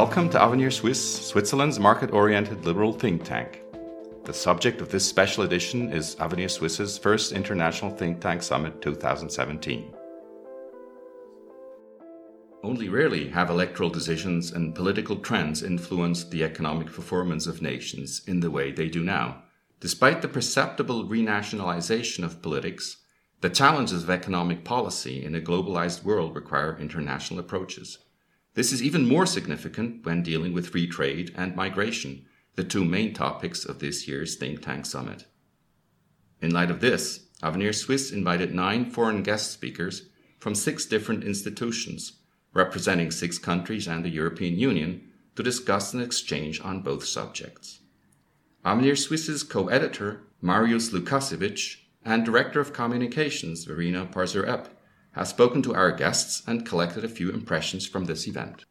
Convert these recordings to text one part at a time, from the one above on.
Welcome to Avenir Suisse, Switzerland's market oriented liberal think tank. The subject of this special edition is Avenir Suisse's first International Think Tank Summit 2017. Only rarely have electoral decisions and political trends influenced the economic performance of nations in the way they do now. Despite the perceptible renationalization of politics, the challenges of economic policy in a globalized world require international approaches. This is even more significant when dealing with free trade and migration, the two main topics of this year's Think Tank Summit. In light of this, Avenir Suisse invited nine foreign guest speakers from six different institutions, representing six countries and the European Union, to discuss and exchange on both subjects. Avenir Suisse's co editor, Marius Lukasiewicz, and Director of Communications, Verena Parzer-Epp, has spoken to our guests and collected a few impressions from this event.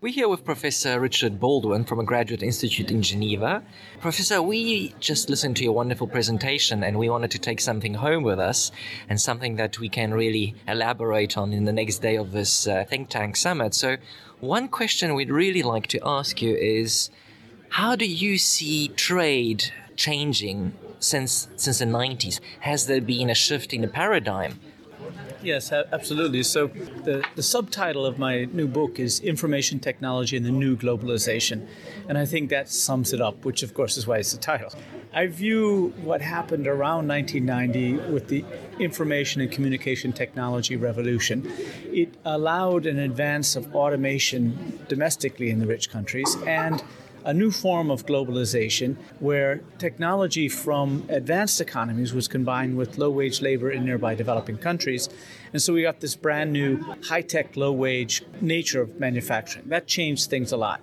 We're here with Professor Richard Baldwin from a graduate institute in Geneva. Professor, we just listened to your wonderful presentation and we wanted to take something home with us and something that we can really elaborate on in the next day of this uh, think tank summit. So, one question we'd really like to ask you is how do you see trade changing since since the 90s? Has there been a shift in the paradigm? Yes, absolutely. So, the, the subtitle of my new book is Information Technology and the New Globalization. And I think that sums it up, which, of course, is why it's the title. I view what happened around 1990 with the information and communication technology revolution. It allowed an advance of automation domestically in the rich countries and a new form of globalization where technology from advanced economies was combined with low wage labor in nearby developing countries. And so we got this brand new high tech, low wage nature of manufacturing. That changed things a lot.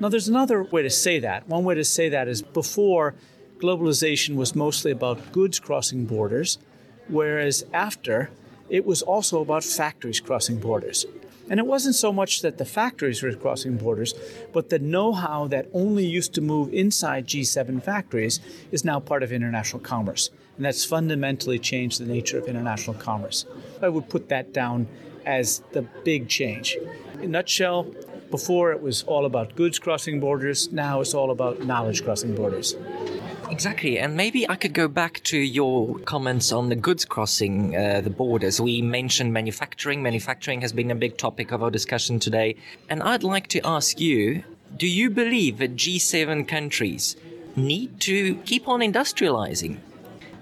Now, there's another way to say that. One way to say that is before, globalization was mostly about goods crossing borders, whereas after, it was also about factories crossing borders. And it wasn't so much that the factories were crossing borders, but the know how that only used to move inside G7 factories is now part of international commerce. And that's fundamentally changed the nature of international commerce. I would put that down as the big change. In nutshell, before it was all about goods crossing borders, now it's all about knowledge crossing borders. Exactly, and maybe I could go back to your comments on the goods crossing uh, the borders. We mentioned manufacturing. Manufacturing has been a big topic of our discussion today. And I'd like to ask you do you believe that G7 countries need to keep on industrializing?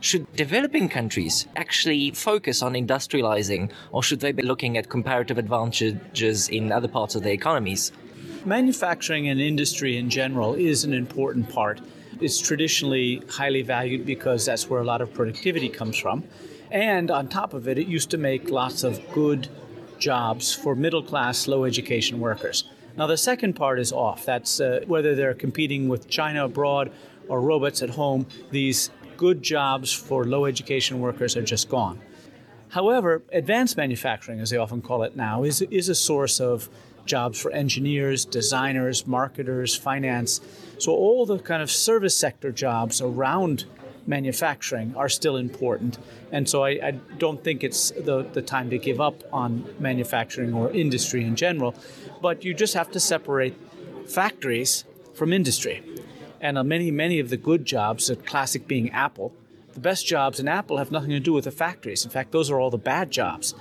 Should developing countries actually focus on industrializing, or should they be looking at comparative advantages in other parts of their economies? Manufacturing and industry in general is an important part is traditionally highly valued because that's where a lot of productivity comes from. And on top of it, it used to make lots of good jobs for middle class, low education workers. Now, the second part is off. That's uh, whether they're competing with China abroad or robots at home, these good jobs for low education workers are just gone. However, advanced manufacturing, as they often call it now, is, is a source of jobs for engineers, designers, marketers, finance. So, all the kind of service sector jobs around manufacturing are still important. And so, I, I, don't think it's the, the time to give up on manufacturing or industry in general, but you just have to separate factories from industry. And uh, many, many of the good jobs, the classic being Apple, the best jobs in Apple have nothing to do with the factories. In fact, those are all the bad jobs.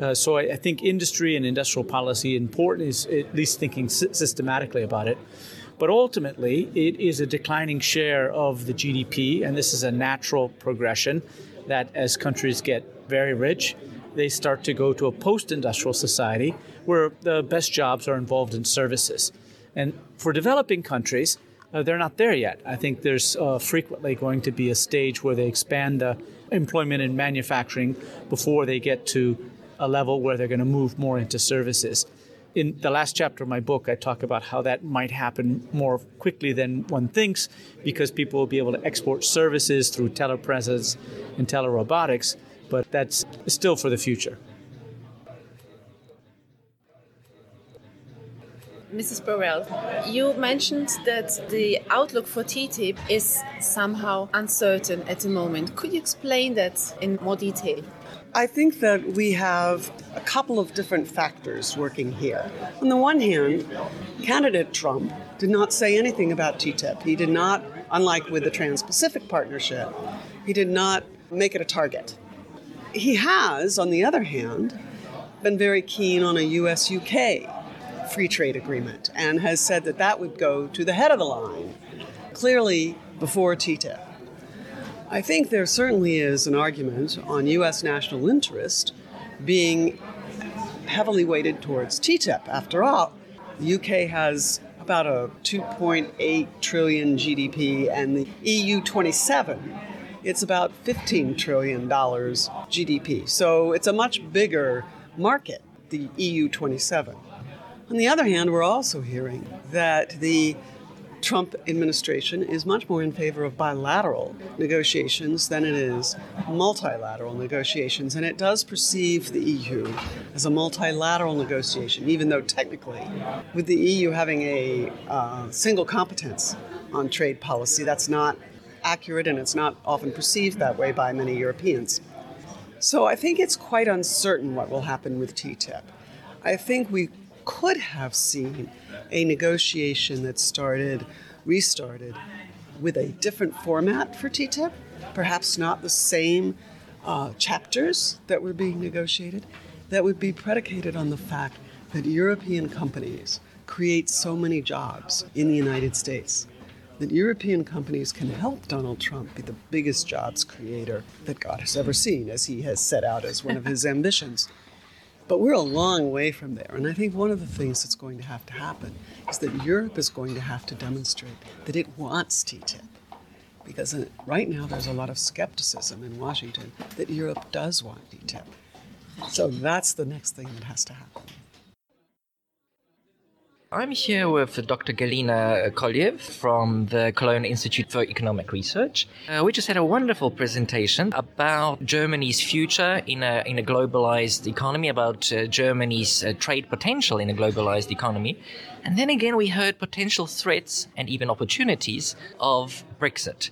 Uh, so I, I, think industry and industrial policy important is at least thinking systematically about it. But ultimately, it is a declining share of the GDP, and this is a natural progression that as countries get very rich, they start to go to a post industrial society where the best jobs are involved in services. And for developing countries, uh, they're not there yet. I think there's uh, frequently going to be a stage where they expand the employment in manufacturing before they get to a level where they're going to move more into services. In the last chapter of my book, I talk about how that might happen more quickly than one thinks because people will be able to export services through telepresence and telerobotics, but that's still for the future. Mrs. Burwell, you mentioned that the outlook for TTIP is somehow uncertain at the moment. Could you explain that in more detail? I think that we have a couple of different factors working here. On the one hand, candidate Trump did not say anything about TTIP. He did not, unlike with the Trans Pacific Partnership, he did not make it a target. He has, on the other hand, been very keen on a US UK free trade agreement and has said that that would go to the head of the line, clearly before TTIP. I think there certainly is an argument on U.S. national interest being heavily weighted towards TTIP. After all, the UK has about a 2.8 trillion GDP, and the EU 27, it's about 15 trillion dollars GDP. So it's a much bigger market, the EU 27. On the other hand, we're also hearing that the Trump administration is much more in favor of bilateral negotiations than it is multilateral negotiations. And it does perceive the EU as a multilateral negotiation, even though technically, with the EU having a uh, single competence on trade policy, that's not accurate and it's not often perceived that way by many Europeans. So I think it's quite uncertain what will happen with TTIP. I think we could have seen a negotiation that started, restarted with a different format for TTIP, perhaps not the same uh, chapters that were being negotiated, that would be predicated on the fact that European companies create so many jobs in the United States. That European companies can help Donald Trump be the biggest jobs creator that God has ever seen, as he has set out as one of his ambitions. But we're a long way from there. And I think one of the things that's going to have to happen is that Europe is going to have to demonstrate that it wants TTIP. Because uh, right now there's a lot of skepticism in Washington that Europe does want TTIP. So that's the next thing that has to happen. I'm here with Dr. Galina Kolev from the Cologne Institute for Economic Research. Uh, we just had a wonderful presentation about Germany's future in a, in a globalized economy, about uh, Germany's uh, trade potential in a globalized economy. And then again, we heard potential threats and even opportunities of Brexit.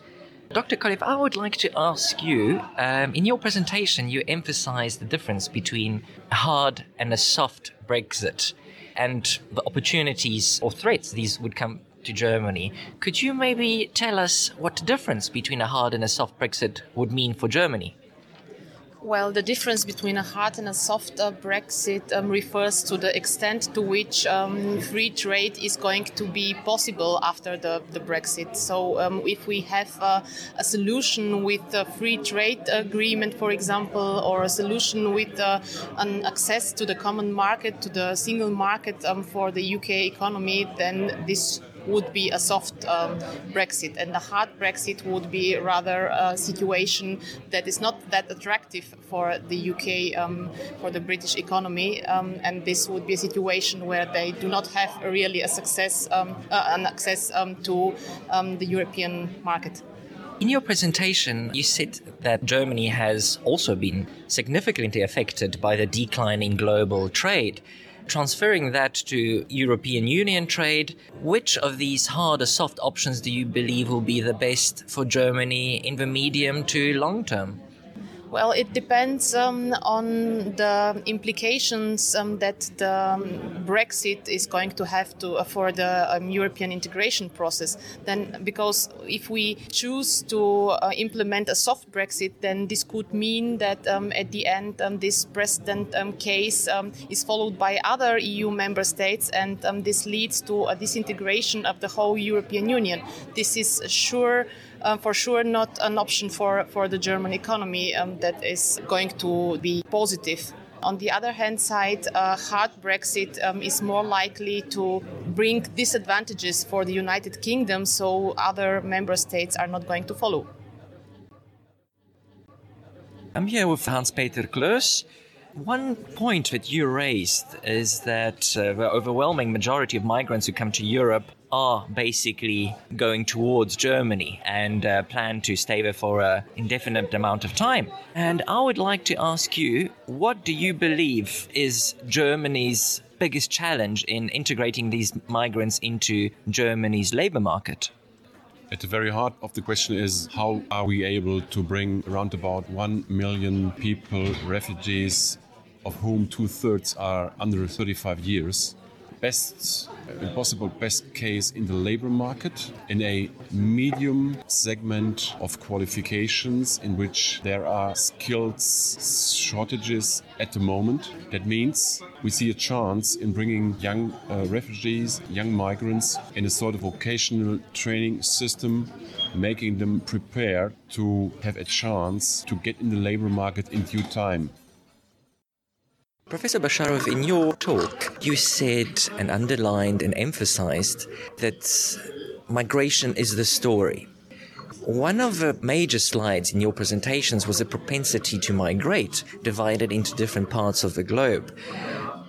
Dr. Kolev, I would like to ask you um, in your presentation, you emphasized the difference between a hard and a soft Brexit and the opportunities or threats these would come to Germany. Could you maybe tell us what the difference between a hard and a soft Brexit would mean for Germany? Well, the difference between a hard and a soft uh, Brexit um, refers to the extent to which um, free trade is going to be possible after the, the Brexit. So, um, if we have uh, a solution with a free trade agreement, for example, or a solution with uh, an access to the common market, to the single market um, for the UK economy, then this would be a soft um, Brexit, and a hard Brexit would be rather a situation that is not that attractive for the UK, um, for the British economy, um, and this would be a situation where they do not have really a success, um, uh, an access um, to um, the European market. In your presentation, you said that Germany has also been significantly affected by the decline in global trade. Transferring that to European Union trade, which of these hard or soft options do you believe will be the best for Germany in the medium to long term? Well, it depends um, on the implications um, that the um, Brexit is going to have to uh, for the um, European integration process. Then, because if we choose to uh, implement a soft Brexit, then this could mean that um, at the end um, this precedent case is followed by other EU member states, and this leads to a disintegration of the whole European Union. This is sure um, for sure not an option for, for the German economy um, that is going to be positive. On the other hand side, a hard Brexit um, is more likely to bring disadvantages for the United Kingdom, so other member states are not going to follow. I'm here with Hans Peter Klös. One point that you raised is that uh, the overwhelming majority of migrants who come to Europe are basically going towards Germany and uh, plan to stay there for an indefinite amount of time. And I would like to ask you, what do you believe is Germany's biggest challenge in integrating these migrants into Germany's labor market? At the very heart of the question is how are we able to bring around about 1 million people, refugees, of whom two thirds are under 35 years, best possible best case in the labor market in a medium segment of qualifications in which there are skills shortages at the moment. That means we see a chance in bringing young uh, refugees, young migrants in a sort of vocational training system making them prepared to have a chance to get in the labor market in due time. Professor Besharov, in your talk, you said and underlined and emphasized that migration is the story. One of the major slides in your presentations was a propensity to migrate, divided into different parts of the globe.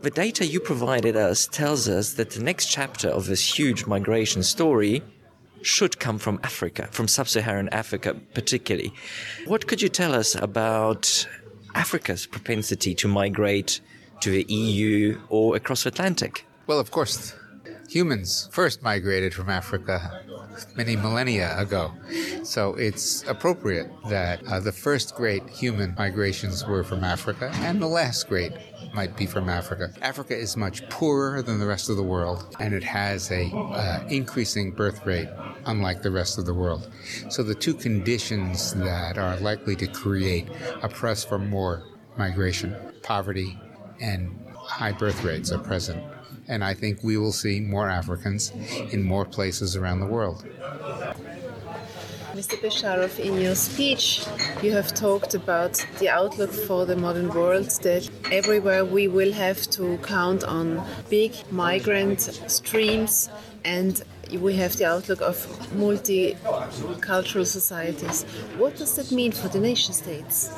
The data you provided us tells us that the next chapter of this huge migration story should come from Africa, from sub Saharan Africa particularly. What could you tell us about Africa's propensity to migrate to the EU or across the Atlantic? Well, of course, humans first migrated from Africa many millennia ago. So it's appropriate that uh, the first great human migrations were from Africa and the last great might be from Africa. Africa is much poorer than the rest of the world and it has a uh, increasing birth rate unlike the rest of the world. So the two conditions that are likely to create a press for more migration, poverty and high birth rates are present. And I think we will see more Africans in more places around the world. Mr. Besharov, in your speech, you have talked about the outlook for the modern world that everywhere we will have to count on big migrant streams and we have the outlook of multicultural societies. What does that mean for the nation states?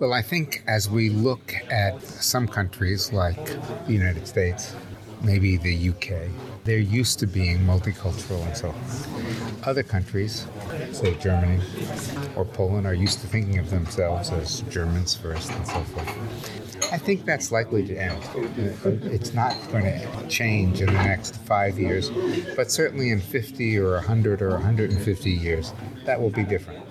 Well, I think as we look at some countries like the United States, maybe the UK, they're used to being multicultural and so on. Other countries, say Germany or Poland, are used to thinking of themselves as Germans first and so forth. I think that's likely to end. It's not going to change in the next five years, but certainly in 50 or 100 or 150 years, that will be different.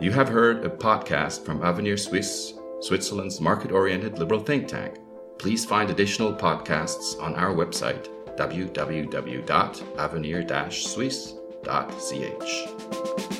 You have heard a podcast from Avenir Suisse, Switzerland's market oriented liberal think tank. Please find additional podcasts on our website www.avenir-suisse.ch.